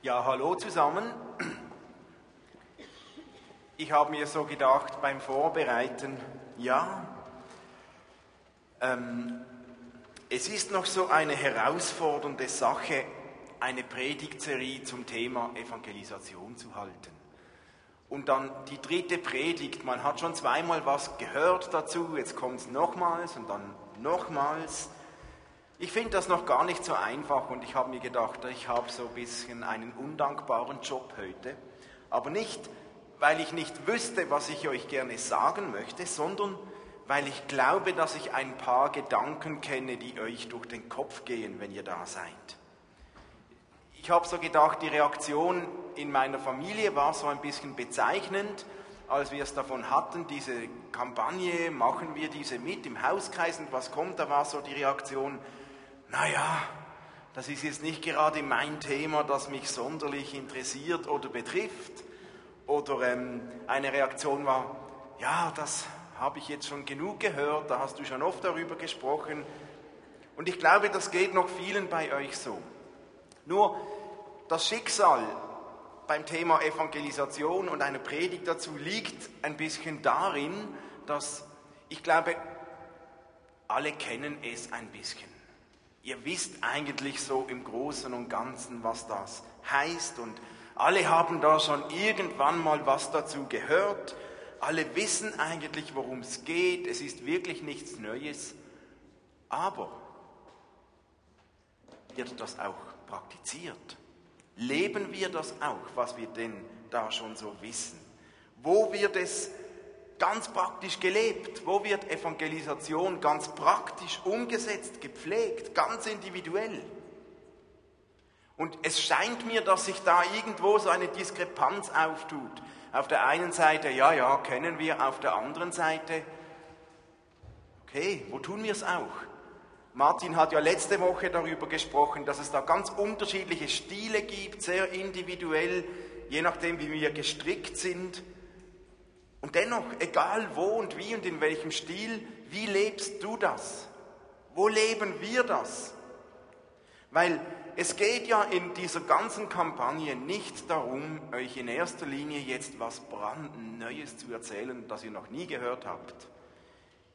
Ja, hallo zusammen. Ich habe mir so gedacht beim Vorbereiten, ja, ähm, es ist noch so eine herausfordernde Sache, eine Predigtserie zum Thema Evangelisation zu halten. Und dann die dritte Predigt, man hat schon zweimal was gehört dazu, jetzt kommt es nochmals und dann nochmals. Ich finde das noch gar nicht so einfach und ich habe mir gedacht, ich habe so ein bisschen einen undankbaren Job heute. Aber nicht, weil ich nicht wüsste, was ich euch gerne sagen möchte, sondern weil ich glaube, dass ich ein paar Gedanken kenne, die euch durch den Kopf gehen, wenn ihr da seid. Ich habe so gedacht, die Reaktion in meiner Familie war so ein bisschen bezeichnend, als wir es davon hatten, diese Kampagne, machen wir diese mit im Hauskreis und was kommt, da war so die Reaktion, naja, das ist jetzt nicht gerade mein Thema, das mich sonderlich interessiert oder betrifft. Oder ähm, eine Reaktion war, ja, das habe ich jetzt schon genug gehört, da hast du schon oft darüber gesprochen. Und ich glaube, das geht noch vielen bei euch so. Nur das Schicksal beim Thema Evangelisation und eine Predigt dazu liegt ein bisschen darin, dass ich glaube, alle kennen es ein bisschen. Ihr wisst eigentlich so im Großen und Ganzen, was das heißt und alle haben da schon irgendwann mal was dazu gehört. Alle wissen eigentlich, worum es geht. Es ist wirklich nichts Neues. Aber wird das auch praktiziert? Leben wir das auch, was wir denn da schon so wissen? Wo wird es ganz praktisch gelebt? Wo wird Evangelisation ganz praktisch umgesetzt, gepflegt, ganz individuell? Und es scheint mir, dass sich da irgendwo so eine Diskrepanz auftut. Auf der einen Seite, ja, ja, kennen wir, auf der anderen Seite, okay, wo tun wir es auch? Martin hat ja letzte Woche darüber gesprochen, dass es da ganz unterschiedliche Stile gibt, sehr individuell, je nachdem, wie wir gestrickt sind. Und dennoch, egal wo und wie und in welchem Stil, wie lebst du das? Wo leben wir das? Weil es geht ja in dieser ganzen Kampagne nicht darum, euch in erster Linie jetzt was brandneues zu erzählen, das ihr noch nie gehört habt.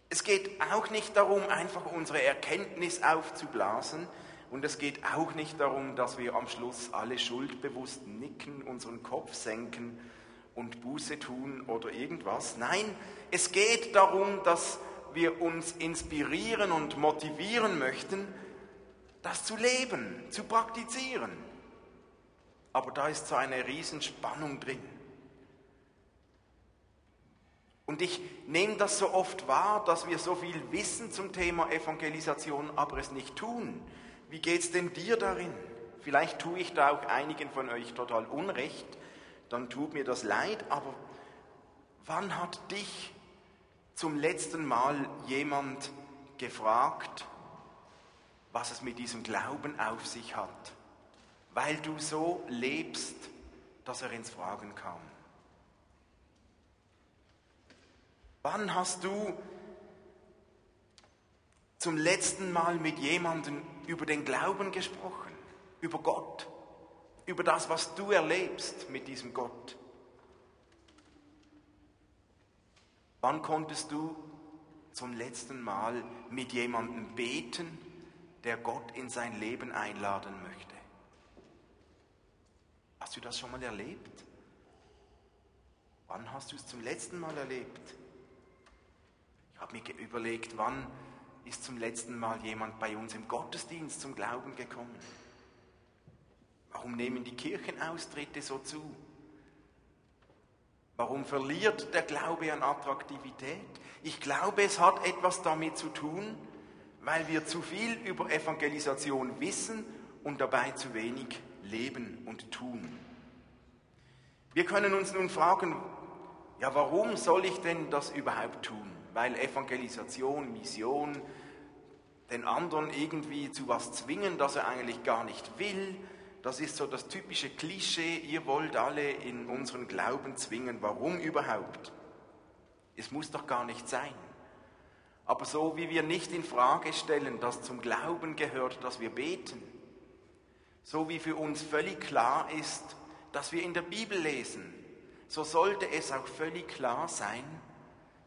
Es geht auch nicht darum, einfach unsere Erkenntnis aufzublasen. Und es geht auch nicht darum, dass wir am Schluss alle schuldbewusst nicken, unseren Kopf senken und Buße tun oder irgendwas. Nein, es geht darum, dass wir uns inspirieren und motivieren möchten, das zu leben, zu praktizieren. Aber da ist so eine Riesenspannung drin. Und ich nehme das so oft wahr, dass wir so viel wissen zum Thema Evangelisation, aber es nicht tun. Wie geht es denn dir darin? Vielleicht tue ich da auch einigen von euch total Unrecht, dann tut mir das leid, aber wann hat dich zum letzten Mal jemand gefragt, was es mit diesem Glauben auf sich hat, weil du so lebst, dass er ins Fragen kam? Wann hast du zum letzten Mal mit jemandem über den Glauben gesprochen, über Gott? Über das, was du erlebst mit diesem Gott. Wann konntest du zum letzten Mal mit jemandem beten, der Gott in sein Leben einladen möchte? Hast du das schon mal erlebt? Wann hast du es zum letzten Mal erlebt? Ich habe mir überlegt, wann ist zum letzten Mal jemand bei uns im Gottesdienst zum Glauben gekommen? Warum nehmen die Kirchenaustritte so zu? Warum verliert der Glaube an Attraktivität? Ich glaube, es hat etwas damit zu tun, weil wir zu viel über Evangelisation wissen und dabei zu wenig leben und tun. Wir können uns nun fragen, ja, warum soll ich denn das überhaupt tun? Weil Evangelisation, Mission den anderen irgendwie zu was zwingen, das er eigentlich gar nicht will, das ist so das typische Klischee, ihr wollt alle in unseren Glauben zwingen. Warum überhaupt? Es muss doch gar nicht sein. Aber so wie wir nicht in Frage stellen, dass zum Glauben gehört, dass wir beten, So wie für uns völlig klar ist, dass wir in der Bibel lesen, so sollte es auch völlig klar sein,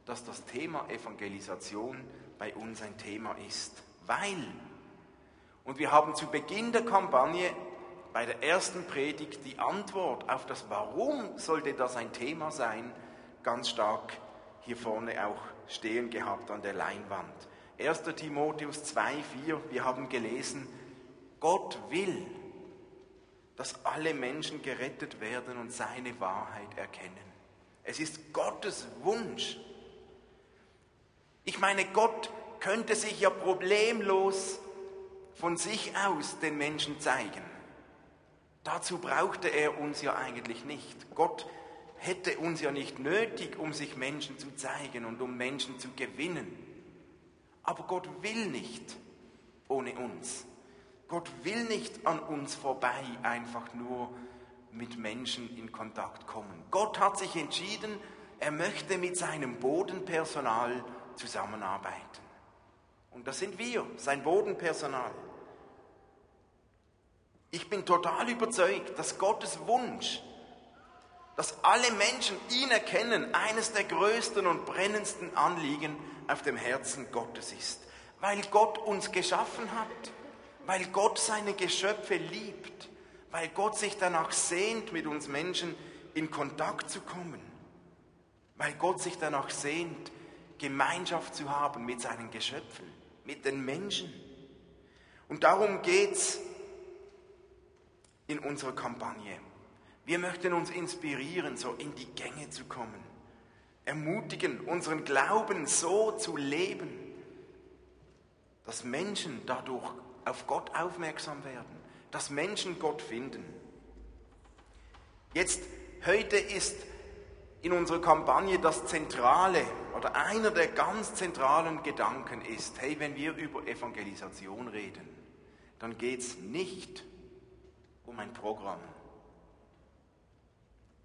dass das Thema Evangelisation bei uns ein Thema ist. Weil, und wir haben zu Beginn der Kampagne bei der ersten Predigt die Antwort auf das Warum sollte das ein Thema sein, ganz stark hier vorne auch stehen gehabt an der Leinwand. 1. Timotheus 2, 4, wir haben gelesen, Gott will, dass alle Menschen gerettet werden und seine Wahrheit erkennen. Es ist Gottes Wunsch. Ich meine, Gott könnte sich ja problemlos von sich aus den Menschen zeigen. Dazu brauchte er uns ja eigentlich nicht. Gott hätte uns ja nicht nötig, um sich Menschen zu zeigen und um Menschen zu gewinnen. Aber Gott will nicht ohne uns. Gott will nicht an uns vorbei einfach nur mit Menschen in Kontakt kommen. Gott hat sich entschieden, er möchte mit seinem Bodenpersonal zusammenarbeiten. Und das sind wir, sein Bodenpersonal. Ich bin total überzeugt, dass Gottes Wunsch, dass alle Menschen ihn erkennen, eines der größten und brennendsten Anliegen auf dem Herzen Gottes ist. Weil Gott uns geschaffen hat, weil Gott seine Geschöpfe liebt, weil Gott sich danach sehnt, mit uns Menschen in Kontakt zu kommen, weil Gott sich danach sehnt, Gemeinschaft zu haben mit seinen Geschöpfen, mit den Menschen. Und darum geht es in unserer Kampagne. Wir möchten uns inspirieren, so in die Gänge zu kommen, ermutigen, unseren Glauben so zu leben, dass Menschen dadurch auf Gott aufmerksam werden, dass Menschen Gott finden. Jetzt, heute ist in unserer Kampagne das Zentrale oder einer der ganz zentralen Gedanken ist, hey, wenn wir über Evangelisation reden, dann geht es nicht um ein Programm.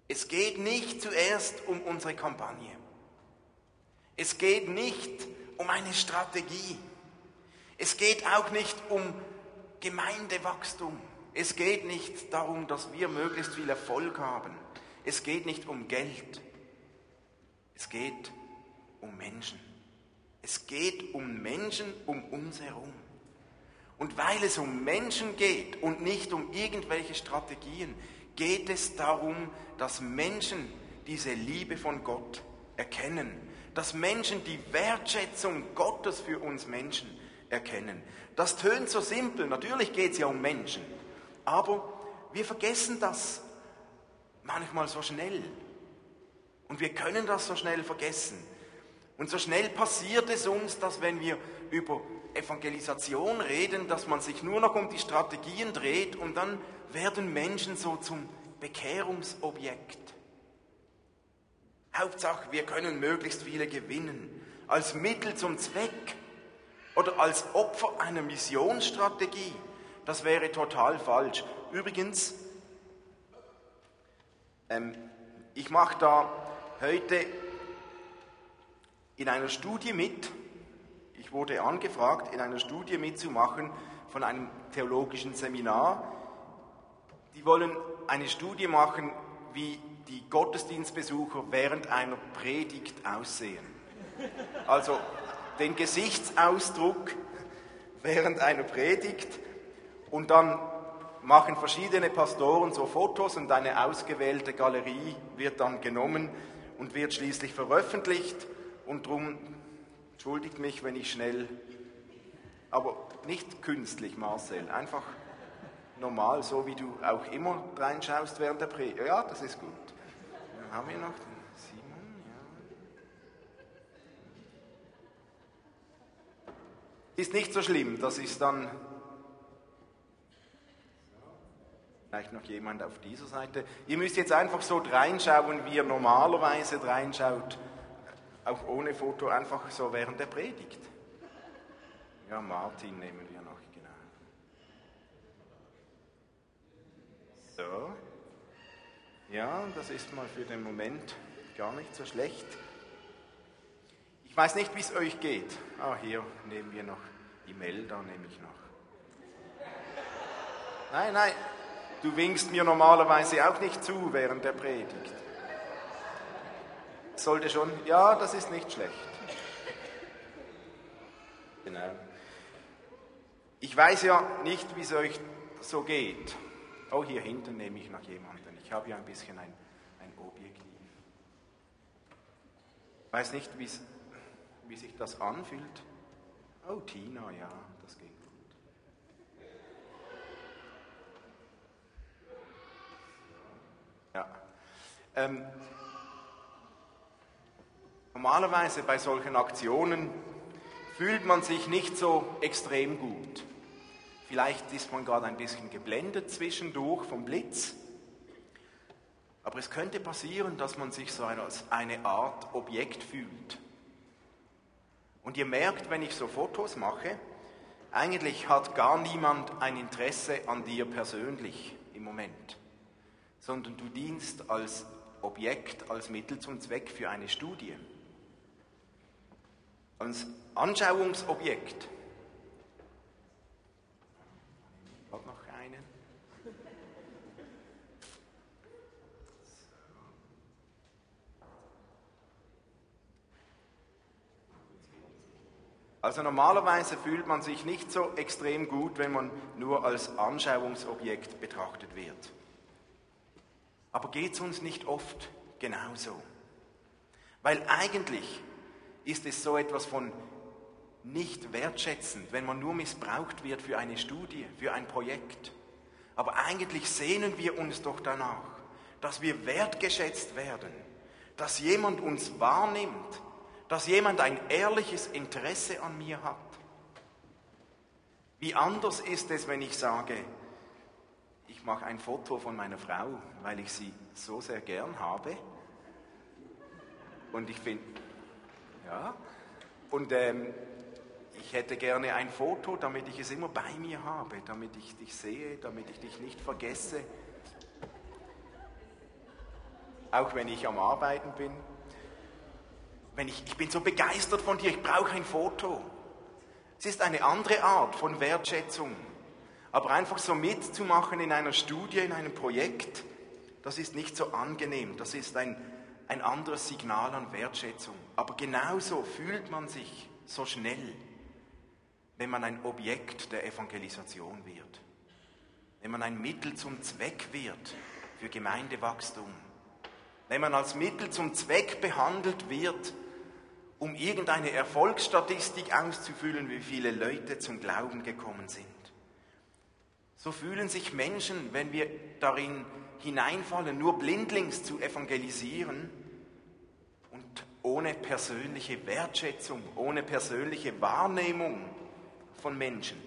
Es geht nicht zuerst um unsere Kampagne. Es geht nicht um eine Strategie. Es geht auch nicht um Gemeindewachstum. Es geht nicht darum, dass wir möglichst viel Erfolg haben. Es geht nicht um Geld. Es geht um Menschen. Es geht um Menschen um uns herum. Und weil es um Menschen geht und nicht um irgendwelche Strategien, geht es darum, dass Menschen diese Liebe von Gott erkennen, dass Menschen die Wertschätzung Gottes für uns Menschen erkennen. Das tönt so simpel, natürlich geht es ja um Menschen, aber wir vergessen das manchmal so schnell. Und wir können das so schnell vergessen. Und so schnell passiert es uns, dass wenn wir über Evangelisation reden, dass man sich nur noch um die Strategien dreht und dann werden Menschen so zum Bekehrungsobjekt. Hauptsache, wir können möglichst viele gewinnen, als Mittel zum Zweck oder als Opfer einer Missionsstrategie. Das wäre total falsch. Übrigens, ähm, ich mache da heute in einer Studie mit, ich wurde angefragt, in einer Studie mitzumachen von einem theologischen Seminar. Die wollen eine Studie machen, wie die Gottesdienstbesucher während einer Predigt aussehen. Also den Gesichtsausdruck während einer Predigt und dann machen verschiedene Pastoren so Fotos und eine ausgewählte Galerie wird dann genommen und wird schließlich veröffentlicht und darum Entschuldigt mich, wenn ich schnell, aber nicht künstlich, Marcel, einfach normal, so wie du auch immer reinschaust während der Predigt. Ja, das ist gut. Dann haben wir noch den Simon. Ja. Ist nicht so schlimm, das ist dann vielleicht noch jemand auf dieser Seite. Ihr müsst jetzt einfach so reinschauen, wie ihr normalerweise reinschaut auch ohne Foto, einfach so während der Predigt. Ja, Martin nehmen wir noch, genau. So. Ja, das ist mal für den Moment gar nicht so schlecht. Ich weiß nicht, wie es euch geht. Ah, hier nehmen wir noch die Melder, nehme ich noch. Nein, nein, du winkst mir normalerweise auch nicht zu während der Predigt. Sollte schon, ja, das ist nicht schlecht. Genau. Ich weiß ja nicht, wie es euch so geht. Oh, hier hinten nehme ich noch jemanden. Ich habe ja ein bisschen ein, ein Objektiv. Weiß nicht, wie sich das anfühlt. Oh, Tina, ja, das geht gut. Ja. Ähm, normalerweise bei solchen Aktionen fühlt man sich nicht so extrem gut. Vielleicht ist man gerade ein bisschen geblendet zwischendurch vom Blitz. Aber es könnte passieren, dass man sich so als eine Art Objekt fühlt. Und ihr merkt, wenn ich so Fotos mache, eigentlich hat gar niemand ein Interesse an dir persönlich im Moment, sondern du dienst als Objekt, als Mittel zum Zweck für eine Studie, als Anschauungsobjekt. Also normalerweise fühlt man sich nicht so extrem gut, wenn man nur als Anschauungsobjekt betrachtet wird. Aber geht es uns nicht oft genauso? Weil eigentlich ist es so etwas von nicht wertschätzend, wenn man nur missbraucht wird für eine Studie, für ein Projekt. Aber eigentlich sehnen wir uns doch danach, dass wir wertgeschätzt werden, dass jemand uns wahrnimmt, dass jemand ein ehrliches Interesse an mir hat. Wie anders ist es, wenn ich sage, ich mache ein Foto von meiner Frau, weil ich sie so sehr gern habe. Und ich finde, ja, und ähm, ich hätte gerne ein Foto, damit ich es immer bei mir habe, damit ich dich sehe, damit ich dich nicht vergesse. Auch wenn ich am Arbeiten bin wenn ich, ich bin so begeistert von dir, ich brauche ein Foto. Es ist eine andere Art von Wertschätzung. Aber einfach so mitzumachen in einer Studie, in einem Projekt, das ist nicht so angenehm. Das ist ein, ein anderes Signal an Wertschätzung. Aber genauso fühlt man sich so schnell, wenn man ein Objekt der Evangelisation wird. Wenn man ein Mittel zum Zweck wird für Gemeindewachstum. Wenn man als Mittel zum Zweck behandelt wird um irgendeine Erfolgsstatistik auszufüllen, wie viele Leute zum Glauben gekommen sind. So fühlen sich Menschen, wenn wir darin hineinfallen, nur blindlings zu evangelisieren und ohne persönliche Wertschätzung, ohne persönliche Wahrnehmung von Menschen.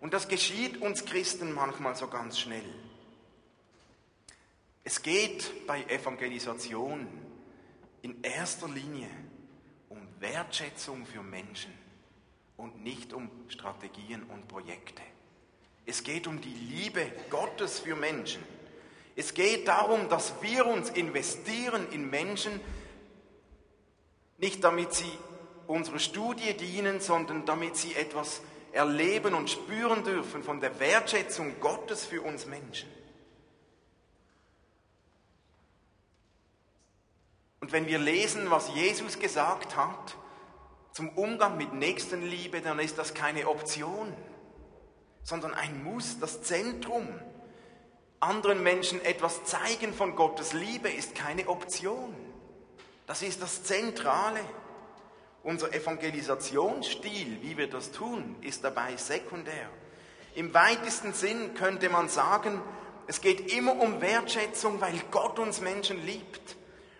Und das geschieht uns Christen manchmal so ganz schnell. Es geht bei Evangelisation in erster Linie Wertschätzung für Menschen und nicht um Strategien und Projekte. Es geht um die Liebe Gottes für Menschen. Es geht darum, dass wir uns investieren in Menschen, nicht damit sie unserer Studie dienen, sondern damit sie etwas erleben und spüren dürfen von der Wertschätzung Gottes für uns Menschen. Und wenn wir lesen, was Jesus gesagt hat zum Umgang mit Nächstenliebe, dann ist das keine Option, sondern ein Muss, das Zentrum. Anderen Menschen etwas zeigen von Gottes Liebe ist keine Option. Das ist das Zentrale. Unser Evangelisationsstil, wie wir das tun, ist dabei sekundär. Im weitesten Sinn könnte man sagen, es geht immer um Wertschätzung, weil Gott uns Menschen liebt.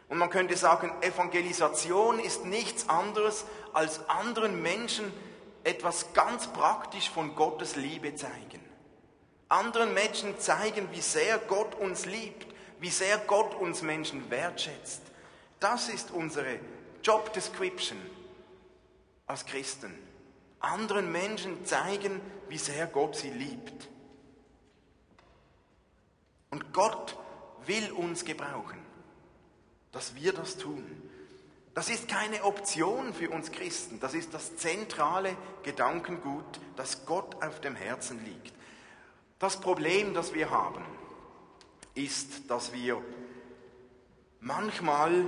Und man könnte sagen, Evangelisation ist nichts anderes, als anderen Menschen etwas ganz praktisch von Gottes Liebe zeigen. Anderen Menschen zeigen, wie sehr Gott uns liebt, wie sehr Gott uns Menschen wertschätzt. Das ist unsere Job Description als Christen. Anderen Menschen zeigen, wie sehr Gott sie liebt. Und Gott will uns gebrauchen dass wir das tun. Das ist keine Option für uns Christen, das ist das zentrale Gedankengut, das Gott auf dem Herzen liegt. Das Problem, das wir haben, ist, dass wir manchmal,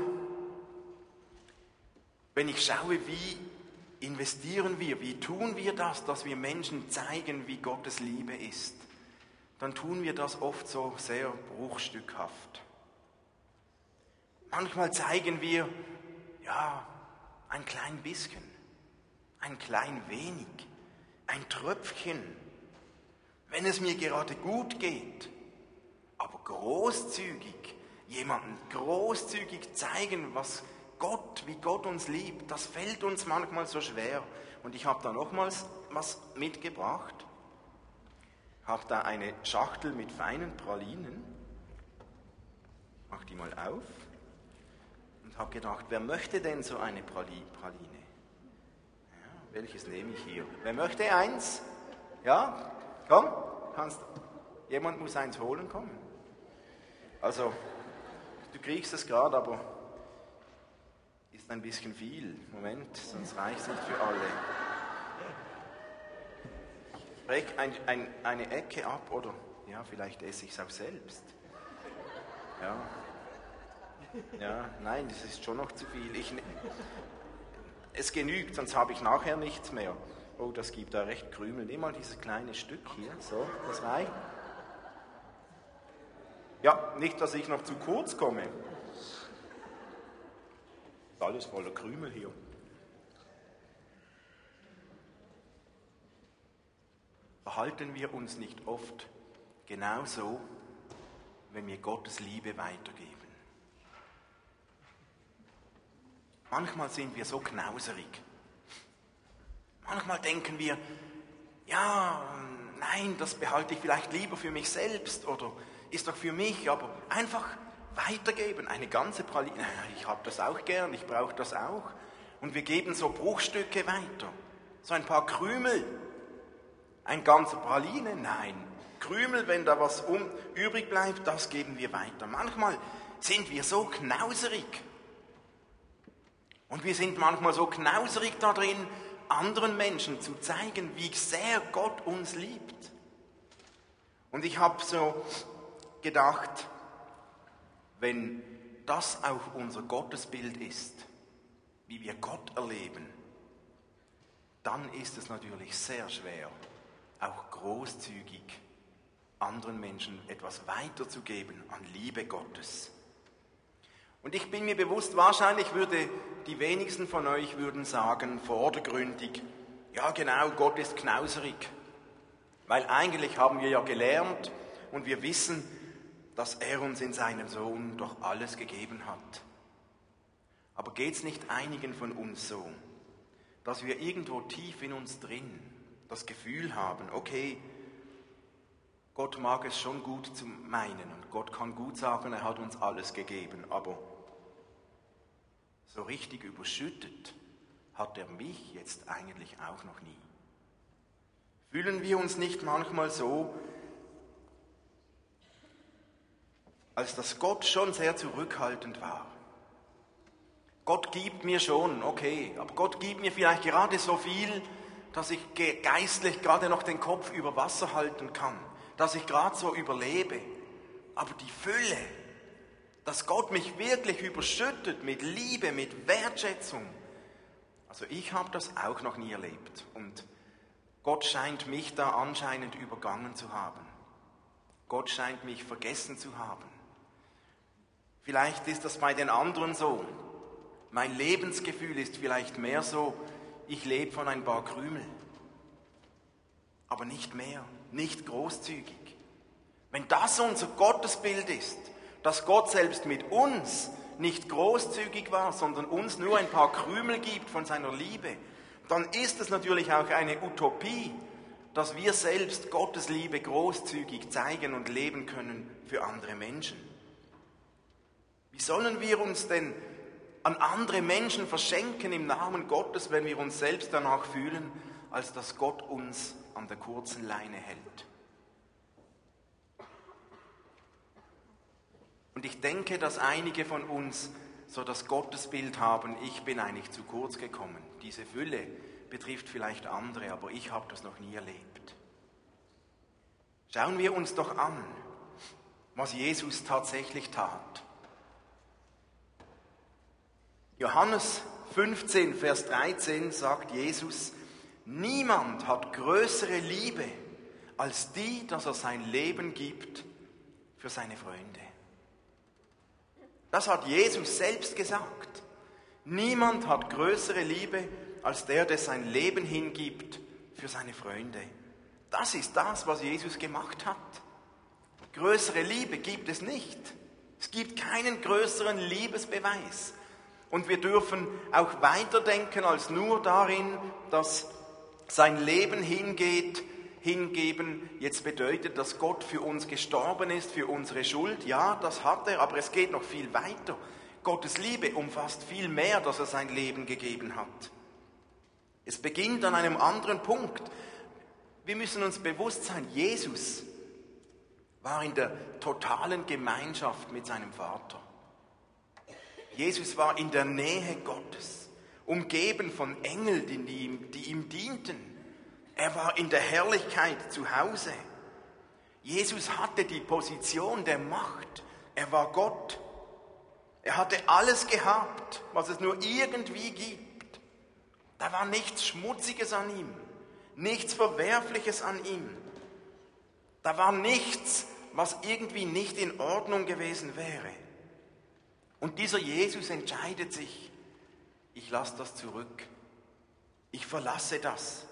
wenn ich schaue, wie investieren wir, wie tun wir das, dass wir Menschen zeigen, wie Gottes Liebe ist, dann tun wir das oft so sehr bruchstückhaft. Manchmal zeigen wir, ja, ein klein bisschen, ein klein wenig, ein Tröpfchen, wenn es mir gerade gut geht, aber großzügig, jemanden großzügig zeigen, was Gott, wie Gott uns liebt, das fällt uns manchmal so schwer. Und ich habe da nochmals was mitgebracht. Habe da eine Schachtel mit feinen Pralinen. Mach die mal auf. Und habe gedacht, wer möchte denn so eine Praline? Ja, welches nehme ich hier? Wer möchte eins? Ja? Komm, kannst. Jemand muss eins holen kommen. Also, du kriegst es gerade, aber ein bisschen viel. Moment, sonst reicht es nicht für alle. Breche ein, ein, eine Ecke ab oder ja, vielleicht esse ich es auch selbst. Ja. Ja, nein, das ist schon noch zu viel. Ich, ne- es genügt, sonst habe ich nachher nichts mehr. Oh, das gibt da recht Krümel. Nimm mal dieses kleine Stück hier. So, das reicht. Ja, nicht, dass ich noch zu kurz komme. Alles voller Krümel hier. Verhalten wir uns nicht oft genauso, wenn wir Gottes Liebe weitergeben? Manchmal sind wir so knauserig. Manchmal denken wir, ja, nein, das behalte ich vielleicht lieber für mich selbst oder ist doch für mich, aber einfach weitergeben, eine ganze Praline. Ich habe das auch gern, ich brauche das auch. Und wir geben so Bruchstücke weiter, so ein paar Krümel. Ein ganzer Praline? Nein. Krümel, wenn da was um, übrig bleibt, das geben wir weiter. Manchmal sind wir so knauserig. Und wir sind manchmal so knauserig da drin, anderen Menschen zu zeigen, wie sehr Gott uns liebt. Und ich habe so gedacht, wenn das auch unser Gottesbild ist, wie wir Gott erleben, dann ist es natürlich sehr schwer, auch großzügig anderen Menschen etwas weiterzugeben an Liebe Gottes. Und ich bin mir bewusst, wahrscheinlich würde die wenigsten von euch würden sagen, vordergründig, ja genau, Gott ist knauserig. Weil eigentlich haben wir ja gelernt und wir wissen, dass er uns in seinem Sohn doch alles gegeben hat. Aber geht es nicht einigen von uns so, dass wir irgendwo tief in uns drin das Gefühl haben, okay, Gott mag es schon gut zu meinen und Gott kann gut sagen, er hat uns alles gegeben, aber so richtig überschüttet hat er mich jetzt eigentlich auch noch nie. Fühlen wir uns nicht manchmal so, als dass Gott schon sehr zurückhaltend war. Gott gibt mir schon, okay, aber Gott gibt mir vielleicht gerade so viel, dass ich geistlich gerade noch den Kopf über Wasser halten kann, dass ich gerade so überlebe. Aber die Fülle, dass Gott mich wirklich überschüttet mit Liebe, mit Wertschätzung, also ich habe das auch noch nie erlebt und Gott scheint mich da anscheinend übergangen zu haben. Gott scheint mich vergessen zu haben. Vielleicht ist das bei den anderen so. Mein Lebensgefühl ist vielleicht mehr so, ich lebe von ein paar Krümel. Aber nicht mehr, nicht großzügig. Wenn das unser Gottesbild ist, dass Gott selbst mit uns nicht großzügig war, sondern uns nur ein paar Krümel gibt von seiner Liebe, dann ist es natürlich auch eine Utopie, dass wir selbst Gottes Liebe großzügig zeigen und leben können für andere Menschen. Wie sollen wir uns denn an andere Menschen verschenken im Namen Gottes, wenn wir uns selbst danach fühlen, als dass Gott uns an der kurzen Leine hält? Und ich denke, dass einige von uns so das Gottesbild haben, ich bin eigentlich zu kurz gekommen. Diese Fülle betrifft vielleicht andere, aber ich habe das noch nie erlebt. Schauen wir uns doch an, was Jesus tatsächlich tat. Johannes 15, Vers 13 sagt Jesus, niemand hat größere Liebe als die, dass er sein Leben gibt für seine Freunde. Das hat Jesus selbst gesagt. Niemand hat größere Liebe als der, der sein Leben hingibt für seine Freunde. Das ist das, was Jesus gemacht hat. Größere Liebe gibt es nicht. Es gibt keinen größeren Liebesbeweis. Und wir dürfen auch weiterdenken als nur darin, dass sein Leben hingeht, hingeben jetzt bedeutet, dass Gott für uns gestorben ist, für unsere Schuld. Ja, das hat er, aber es geht noch viel weiter. Gottes Liebe umfasst viel mehr, dass er sein Leben gegeben hat. Es beginnt an einem anderen Punkt. Wir müssen uns bewusst sein, Jesus war in der totalen Gemeinschaft mit seinem Vater. Jesus war in der Nähe Gottes, umgeben von Engeln, die ihm, die ihm dienten. Er war in der Herrlichkeit zu Hause. Jesus hatte die Position der Macht. Er war Gott. Er hatte alles gehabt, was es nur irgendwie gibt. Da war nichts Schmutziges an ihm, nichts Verwerfliches an ihm. Da war nichts, was irgendwie nicht in Ordnung gewesen wäre. Und dieser Jesus entscheidet sich, ich lasse das zurück, ich verlasse das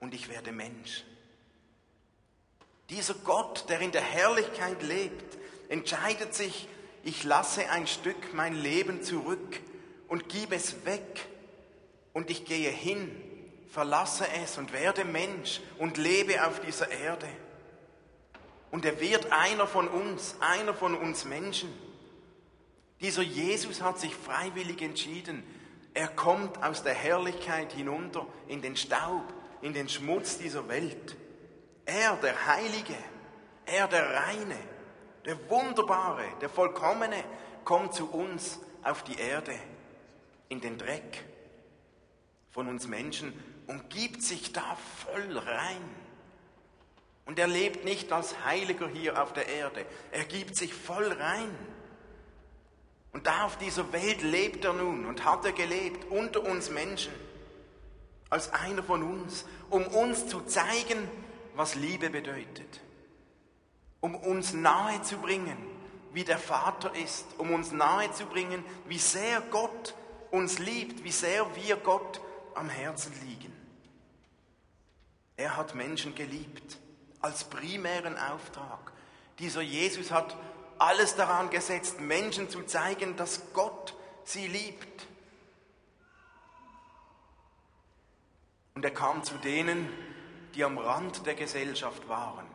und ich werde Mensch. Dieser Gott, der in der Herrlichkeit lebt, entscheidet sich, ich lasse ein Stück mein Leben zurück und gebe es weg und ich gehe hin, verlasse es und werde Mensch und lebe auf dieser Erde. Und er wird einer von uns, einer von uns Menschen. Dieser Jesus hat sich freiwillig entschieden. Er kommt aus der Herrlichkeit hinunter in den Staub, in den Schmutz dieser Welt. Er, der Heilige, er, der Reine, der Wunderbare, der Vollkommene, kommt zu uns auf die Erde, in den Dreck von uns Menschen und gibt sich da voll rein. Und er lebt nicht als Heiliger hier auf der Erde, er gibt sich voll rein. Und da auf dieser Welt lebt er nun und hat er gelebt unter uns Menschen, als einer von uns, um uns zu zeigen, was Liebe bedeutet, um uns nahe zu bringen, wie der Vater ist, um uns nahe zu bringen, wie sehr Gott uns liebt, wie sehr wir Gott am Herzen liegen. Er hat Menschen geliebt als primären Auftrag. Dieser Jesus hat alles daran gesetzt, Menschen zu zeigen, dass Gott sie liebt. Und er kam zu denen, die am Rand der Gesellschaft waren,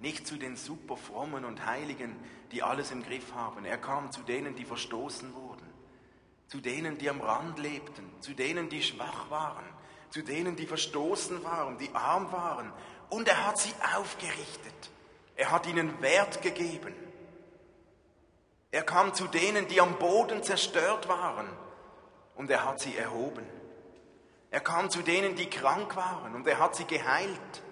nicht zu den super frommen und Heiligen, die alles im Griff haben. Er kam zu denen, die verstoßen wurden, zu denen, die am Rand lebten, zu denen, die schwach waren, zu denen, die verstoßen waren, die arm waren. Und er hat sie aufgerichtet. Er hat ihnen Wert gegeben. Er kam zu denen, die am Boden zerstört waren, und er hat sie erhoben. Er kam zu denen, die krank waren, und er hat sie geheilt.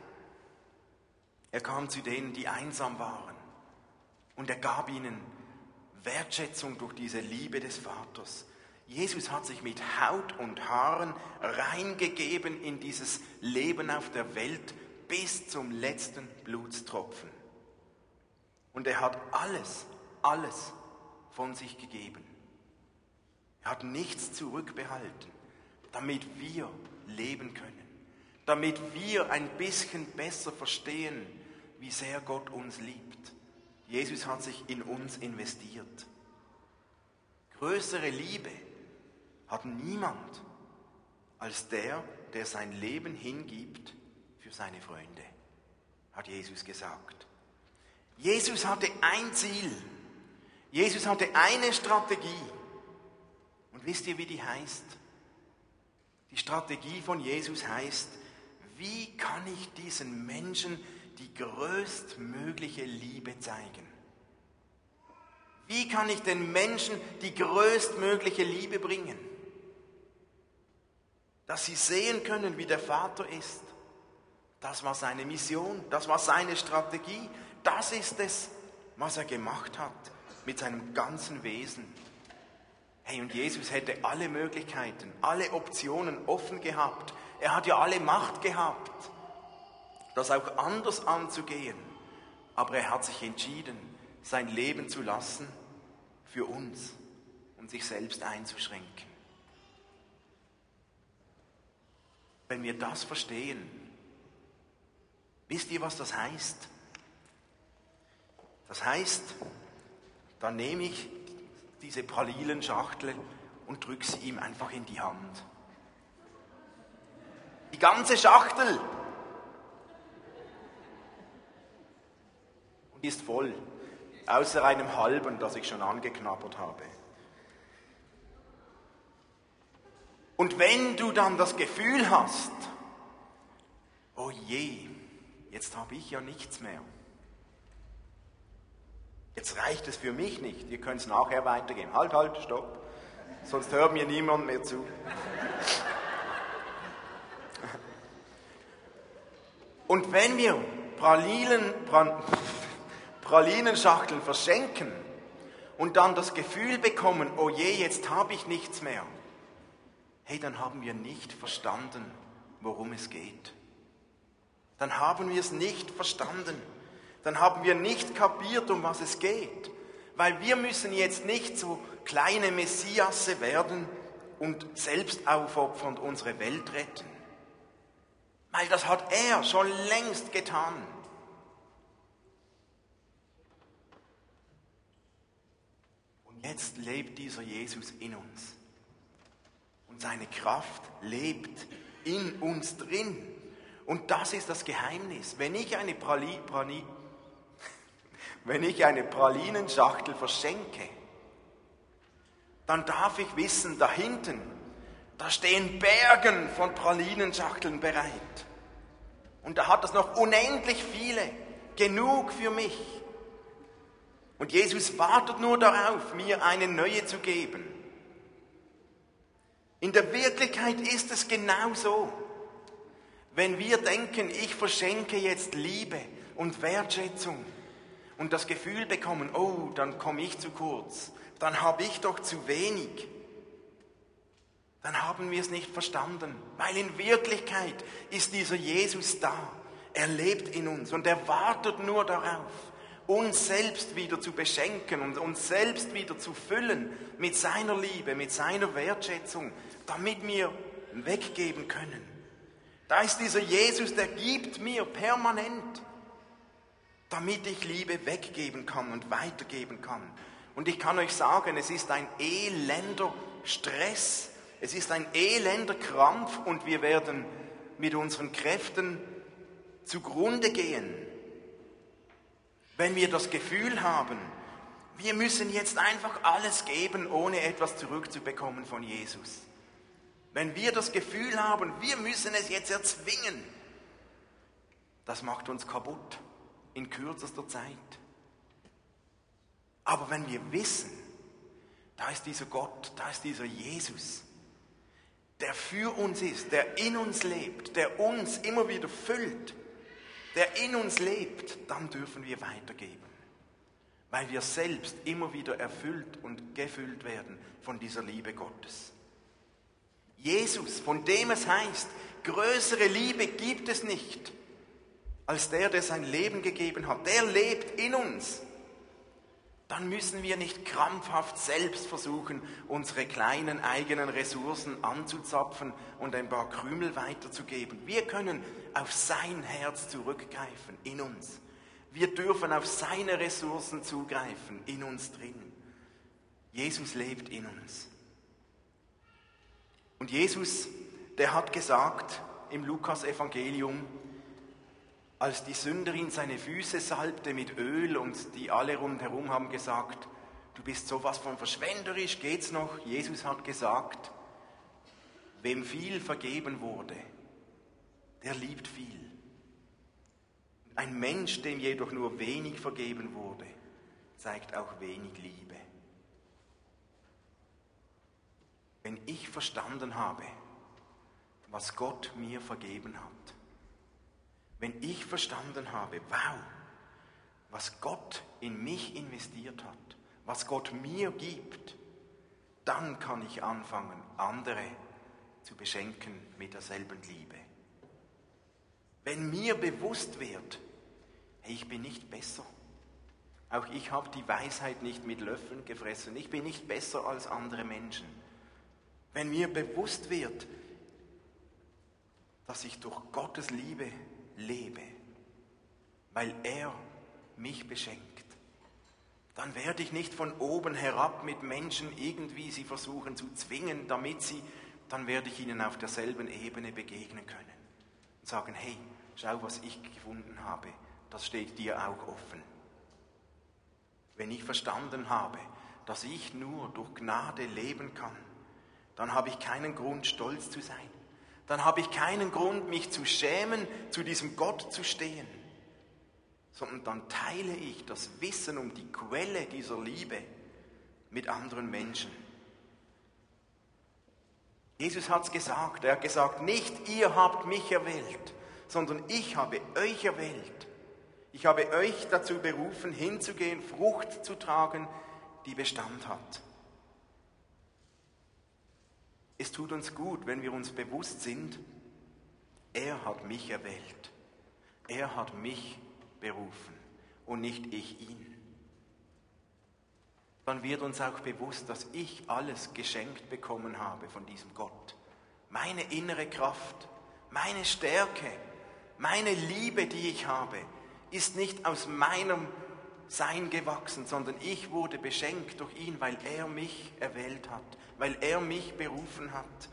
Er kam zu denen, die einsam waren, und er gab ihnen Wertschätzung durch diese Liebe des Vaters. Jesus hat sich mit Haut und Haaren reingegeben in dieses Leben auf der Welt bis zum letzten Blutstropfen. Und er hat alles, alles von sich gegeben. Er hat nichts zurückbehalten, damit wir leben können, damit wir ein bisschen besser verstehen, wie sehr Gott uns liebt. Jesus hat sich in uns investiert. Größere Liebe hat niemand als der, der sein Leben hingibt für seine Freunde, hat Jesus gesagt. Jesus hatte ein Ziel, Jesus hatte eine Strategie. Und wisst ihr, wie die heißt? Die Strategie von Jesus heißt, wie kann ich diesen Menschen die größtmögliche Liebe zeigen? Wie kann ich den Menschen die größtmögliche Liebe bringen? Dass sie sehen können, wie der Vater ist. Das war seine Mission, das war seine Strategie, das ist es, was er gemacht hat mit seinem ganzen Wesen. Hey, und Jesus hätte alle Möglichkeiten, alle Optionen offen gehabt. Er hat ja alle Macht gehabt, das auch anders anzugehen. Aber er hat sich entschieden, sein Leben zu lassen für uns und sich selbst einzuschränken. Wenn wir das verstehen, wisst ihr, was das heißt? Das heißt, dann nehme ich diese Pralilenschachtel und drücke sie ihm einfach in die Hand. Die ganze Schachtel. Und ist voll, außer einem halben, das ich schon angeknabbert habe. Und wenn du dann das Gefühl hast, oh je, jetzt habe ich ja nichts mehr. Jetzt reicht es für mich nicht. Ihr könnt es nachher weitergeben. Halt, halt, stopp. Sonst hört mir niemand mehr zu. Und wenn wir Pralinen, Pralinenschachteln verschenken und dann das Gefühl bekommen, oh je, jetzt habe ich nichts mehr, hey, dann haben wir nicht verstanden, worum es geht. Dann haben wir es nicht verstanden dann haben wir nicht kapiert, um was es geht. Weil wir müssen jetzt nicht so kleine Messiasse werden und selbst aufopfernd unsere Welt retten. Weil das hat er schon längst getan. Und jetzt lebt dieser Jesus in uns. Und seine Kraft lebt in uns drin. Und das ist das Geheimnis. Wenn ich eine Prali, Prali, wenn ich eine Pralinenschachtel verschenke, dann darf ich wissen, da hinten, da stehen Bergen von Pralinenschachteln bereit. Und da hat es noch unendlich viele, genug für mich. Und Jesus wartet nur darauf, mir eine neue zu geben. In der Wirklichkeit ist es genau so. Wenn wir denken, ich verschenke jetzt Liebe und Wertschätzung, und das Gefühl bekommen, oh, dann komme ich zu kurz, dann habe ich doch zu wenig, dann haben wir es nicht verstanden, weil in Wirklichkeit ist dieser Jesus da. Er lebt in uns und er wartet nur darauf, uns selbst wieder zu beschenken und uns selbst wieder zu füllen mit seiner Liebe, mit seiner Wertschätzung, damit wir weggeben können. Da ist dieser Jesus, der gibt mir permanent damit ich Liebe weggeben kann und weitergeben kann. Und ich kann euch sagen, es ist ein elender Stress, es ist ein elender Krampf und wir werden mit unseren Kräften zugrunde gehen, wenn wir das Gefühl haben, wir müssen jetzt einfach alles geben, ohne etwas zurückzubekommen von Jesus. Wenn wir das Gefühl haben, wir müssen es jetzt erzwingen, das macht uns kaputt in kürzester Zeit. Aber wenn wir wissen, da ist dieser Gott, da ist dieser Jesus, der für uns ist, der in uns lebt, der uns immer wieder füllt, der in uns lebt, dann dürfen wir weitergeben, weil wir selbst immer wieder erfüllt und gefüllt werden von dieser Liebe Gottes. Jesus, von dem es heißt, größere Liebe gibt es nicht als der, der sein Leben gegeben hat. Der lebt in uns. Dann müssen wir nicht krampfhaft selbst versuchen, unsere kleinen eigenen Ressourcen anzuzapfen und ein paar Krümel weiterzugeben. Wir können auf sein Herz zurückgreifen, in uns. Wir dürfen auf seine Ressourcen zugreifen, in uns drin. Jesus lebt in uns. Und Jesus, der hat gesagt im Lukas-Evangelium, als die Sünderin seine Füße salbte mit Öl und die alle rundherum haben gesagt, du bist sowas von verschwenderisch, geht's noch? Jesus hat gesagt, wem viel vergeben wurde, der liebt viel. Ein Mensch, dem jedoch nur wenig vergeben wurde, zeigt auch wenig Liebe. Wenn ich verstanden habe, was Gott mir vergeben hat, Wenn ich verstanden habe, wow, was Gott in mich investiert hat, was Gott mir gibt, dann kann ich anfangen, andere zu beschenken mit derselben Liebe. Wenn mir bewusst wird, hey, ich bin nicht besser, auch ich habe die Weisheit nicht mit Löffeln gefressen, ich bin nicht besser als andere Menschen. Wenn mir bewusst wird, dass ich durch Gottes Liebe lebe, weil er mich beschenkt, dann werde ich nicht von oben herab mit Menschen irgendwie sie versuchen zu zwingen, damit sie, dann werde ich ihnen auf derselben Ebene begegnen können und sagen, hey, schau, was ich gefunden habe, das steht dir auch offen. Wenn ich verstanden habe, dass ich nur durch Gnade leben kann, dann habe ich keinen Grund, stolz zu sein. Dann habe ich keinen Grund, mich zu schämen, zu diesem Gott zu stehen sondern dann teile ich das Wissen um die Quelle dieser Liebe mit anderen Menschen. Jesus hat es gesagt, er hat gesagt, nicht ihr habt mich erwählt, sondern ich habe euch erwählt. Ich habe euch dazu berufen, hinzugehen, Frucht zu tragen, die Bestand hat. Es tut uns gut, wenn wir uns bewusst sind, er hat mich erwählt. Er hat mich berufen und nicht ich ihn. Dann wird uns auch bewusst, dass ich alles geschenkt bekommen habe von diesem Gott. Meine innere Kraft, meine Stärke, meine Liebe, die ich habe, ist nicht aus meinem Sein gewachsen, sondern ich wurde beschenkt durch ihn, weil er mich erwählt hat, weil er mich berufen hat.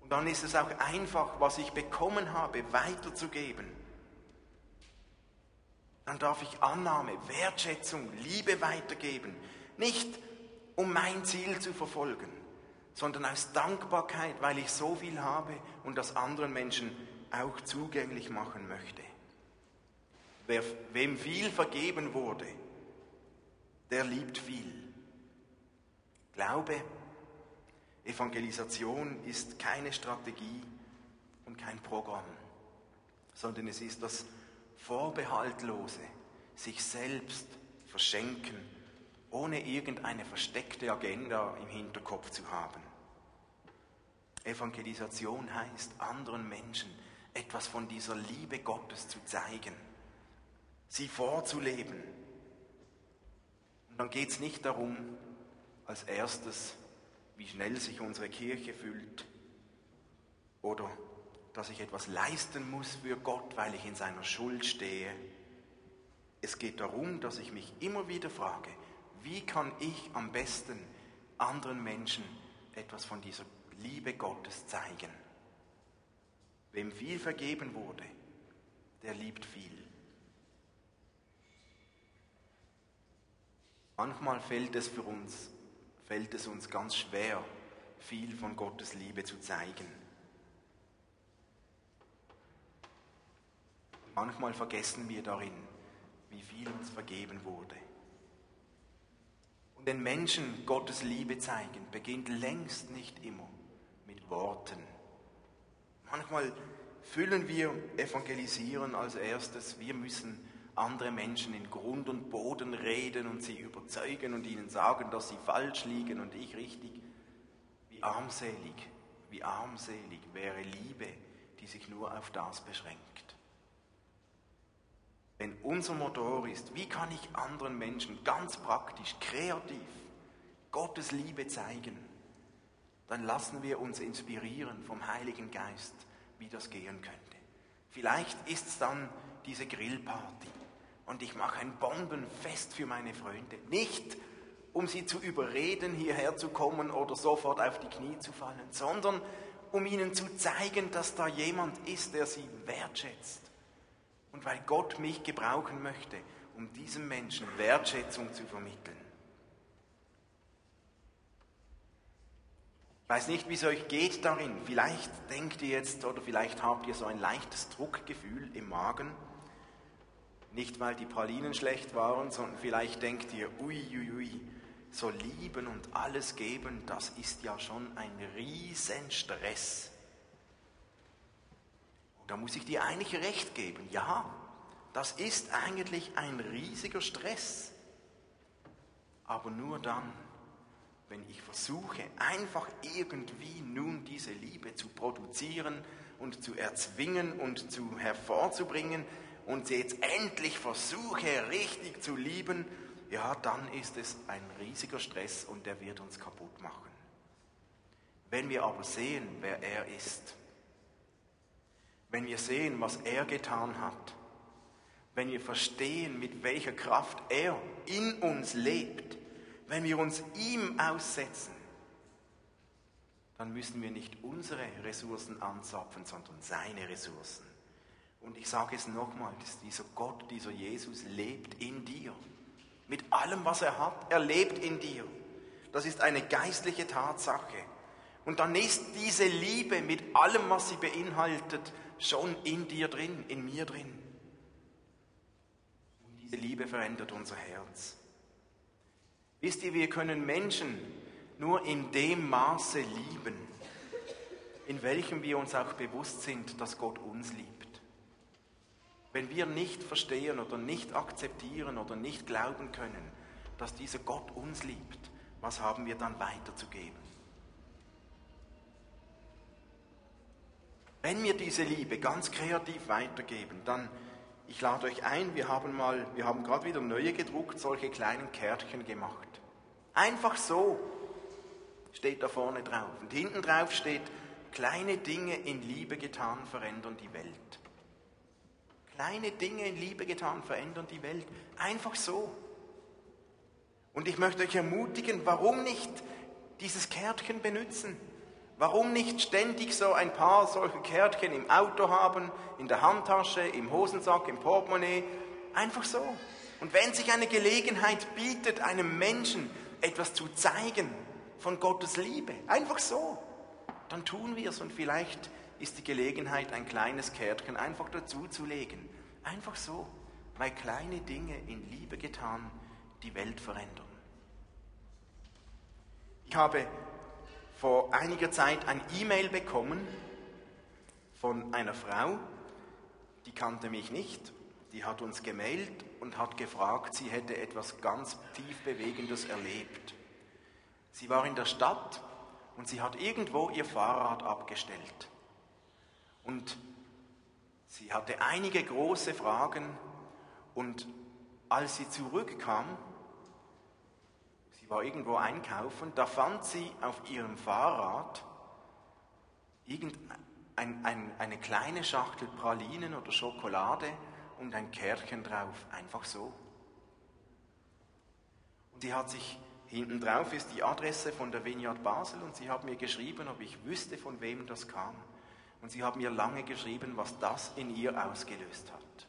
Und dann ist es auch einfach, was ich bekommen habe, weiterzugeben dann darf ich Annahme, Wertschätzung, Liebe weitergeben. Nicht um mein Ziel zu verfolgen, sondern aus Dankbarkeit, weil ich so viel habe und das anderen Menschen auch zugänglich machen möchte. Wer, wem viel vergeben wurde, der liebt viel. Glaube, Evangelisation ist keine Strategie und kein Programm, sondern es ist das vorbehaltlose sich selbst verschenken, ohne irgendeine versteckte Agenda im Hinterkopf zu haben. Evangelisation heißt, anderen Menschen etwas von dieser Liebe Gottes zu zeigen, sie vorzuleben. Und dann geht es nicht darum, als erstes, wie schnell sich unsere Kirche fühlt oder dass ich etwas leisten muss für Gott, weil ich in seiner Schuld stehe. Es geht darum, dass ich mich immer wieder frage, wie kann ich am besten anderen Menschen etwas von dieser Liebe Gottes zeigen? Wem viel vergeben wurde, der liebt viel. Manchmal fällt es für uns, fällt es uns ganz schwer, viel von Gottes Liebe zu zeigen. Manchmal vergessen wir darin, wie viel uns vergeben wurde. Und den Menschen Gottes Liebe zeigen beginnt längst nicht immer mit Worten. Manchmal füllen wir Evangelisieren als erstes, wir müssen andere Menschen in Grund und Boden reden und sie überzeugen und ihnen sagen, dass sie falsch liegen und ich richtig. Wie armselig, wie armselig wäre Liebe, die sich nur auf das beschränkt. Wenn unser Motor ist, wie kann ich anderen Menschen ganz praktisch, kreativ Gottes Liebe zeigen, dann lassen wir uns inspirieren vom Heiligen Geist, wie das gehen könnte. Vielleicht ist es dann diese Grillparty und ich mache ein Bombenfest für meine Freunde. Nicht, um sie zu überreden, hierher zu kommen oder sofort auf die Knie zu fallen, sondern um ihnen zu zeigen, dass da jemand ist, der sie wertschätzt und weil Gott mich gebrauchen möchte, um diesem Menschen Wertschätzung zu vermitteln. Ich weiß nicht, wie es euch geht darin. Vielleicht denkt ihr jetzt oder vielleicht habt ihr so ein leichtes Druckgefühl im Magen. Nicht, weil die Pralinen schlecht waren, sondern vielleicht denkt ihr, uiuiui, ui, ui, so lieben und alles geben, das ist ja schon ein Riesenstress. da muss ich dir eigentlich recht geben. Ja, das ist eigentlich ein riesiger Stress. Aber nur dann, wenn ich versuche, einfach irgendwie nun diese Liebe zu produzieren und zu erzwingen und zu hervorzubringen und sie jetzt endlich versuche, richtig zu lieben, ja, dann ist es ein riesiger Stress und der wird uns kaputt machen. Wenn wir aber sehen, wer er ist, wenn wir sehen, was er getan hat, wenn wir verstehen, mit welcher Kraft er in uns lebt, wenn wir uns ihm aussetzen, dann müssen wir nicht unsere Ressourcen anzapfen, sondern seine Ressourcen. Und ich sage es nochmal, dieser Gott, dieser Jesus lebt in dir. Mit allem, was er hat, er lebt in dir. Das ist eine geistliche Tatsache. Und dann ist diese Liebe mit allem, was sie beinhaltet, schon in dir drin, in mir drin. Und diese Liebe verändert unser Herz. Wisst ihr, wir können Menschen nur in dem Maße lieben, in welchem wir uns auch bewusst sind, dass Gott uns liebt. Wenn wir nicht verstehen oder nicht akzeptieren oder nicht glauben können, dass dieser Gott uns liebt, was haben wir dann weiterzugeben? Wenn wir diese Liebe ganz kreativ weitergeben, dann, ich lade euch ein, wir haben mal, wir haben gerade wieder neue gedruckt, solche kleinen Kärtchen gemacht. Einfach so steht da vorne drauf. Und hinten drauf steht, kleine Dinge in Liebe getan verändern die Welt. Kleine Dinge in Liebe getan verändern die Welt. Einfach so. Und ich möchte euch ermutigen, warum nicht dieses Kärtchen benutzen? Warum nicht ständig so ein paar solche Kärtchen im Auto haben, in der Handtasche, im Hosensack, im Portemonnaie? Einfach so. Und wenn sich eine Gelegenheit bietet, einem Menschen etwas zu zeigen von Gottes Liebe, einfach so, dann tun wir es und vielleicht ist die Gelegenheit, ein kleines Kärtchen einfach dazuzulegen. Einfach so, weil kleine Dinge in Liebe getan die Welt verändern. Ich habe vor einiger Zeit ein E-Mail bekommen von einer Frau, die kannte mich nicht, die hat uns gemailt und hat gefragt, sie hätte etwas ganz tief Bewegendes erlebt. Sie war in der Stadt und sie hat irgendwo ihr Fahrrad abgestellt. Und sie hatte einige große Fragen und als sie zurückkam, war irgendwo einkaufen, da fand sie auf ihrem Fahrrad ein, ein, eine kleine Schachtel Pralinen oder Schokolade und ein Kärtchen drauf, einfach so. Und sie hat sich, hinten drauf ist die Adresse von der Vineyard Basel und sie hat mir geschrieben, ob ich wüsste, von wem das kam. Und sie hat mir lange geschrieben, was das in ihr ausgelöst hat.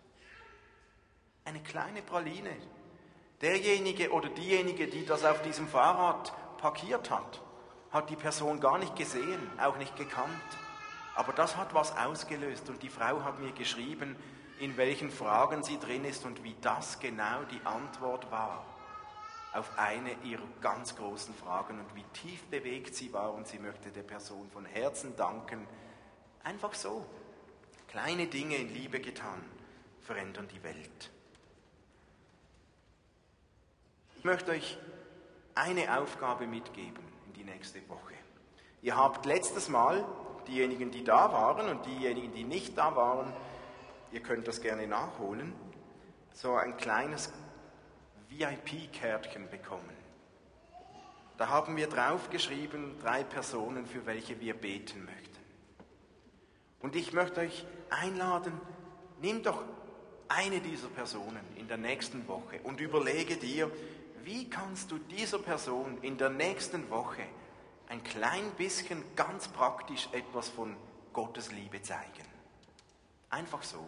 Eine kleine Praline, Derjenige oder diejenige, die das auf diesem Fahrrad parkiert hat, hat die Person gar nicht gesehen, auch nicht gekannt. Aber das hat was ausgelöst und die Frau hat mir geschrieben, in welchen Fragen sie drin ist und wie das genau die Antwort war auf eine ihrer ganz großen Fragen und wie tief bewegt sie war und sie möchte der Person von Herzen danken. Einfach so. Kleine Dinge in Liebe getan verändern die Welt. Ich möchte euch eine Aufgabe mitgeben in die nächste Woche. Ihr habt letztes Mal, diejenigen, die da waren und diejenigen, die nicht da waren, ihr könnt das gerne nachholen, so ein kleines VIP-Kärtchen bekommen. Da haben wir draufgeschrieben, drei Personen, für welche wir beten möchten. Und ich möchte euch einladen, nehmt doch eine dieser Personen in der nächsten Woche und überlege dir, wie kannst du dieser Person in der nächsten Woche ein klein bisschen ganz praktisch etwas von Gottes Liebe zeigen? Einfach so.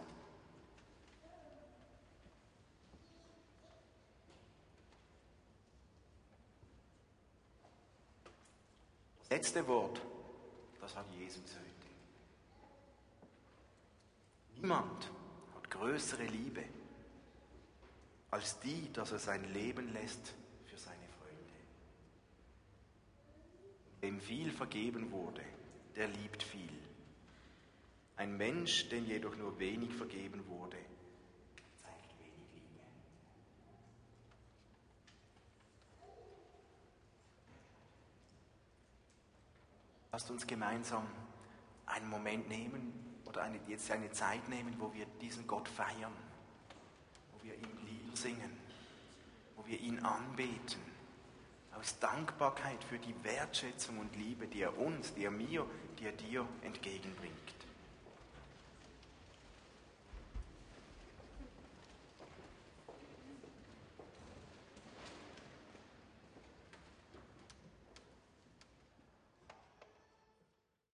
Letzte Wort, das hat Jesus heute. Niemand hat größere Liebe als die, dass er sein Leben lässt für seine Freunde. Dem viel vergeben wurde, der liebt viel. Ein Mensch, dem jedoch nur wenig vergeben wurde, zeigt wenig Liebe. Lasst uns gemeinsam einen Moment nehmen oder eine, jetzt eine Zeit nehmen, wo wir diesen Gott feiern, wo wir ihm Lieder singen, wo wir ihn anbeten, aus Dankbarkeit für die Wertschätzung und Liebe, die er uns, die er mir, die er dir entgegenbringt.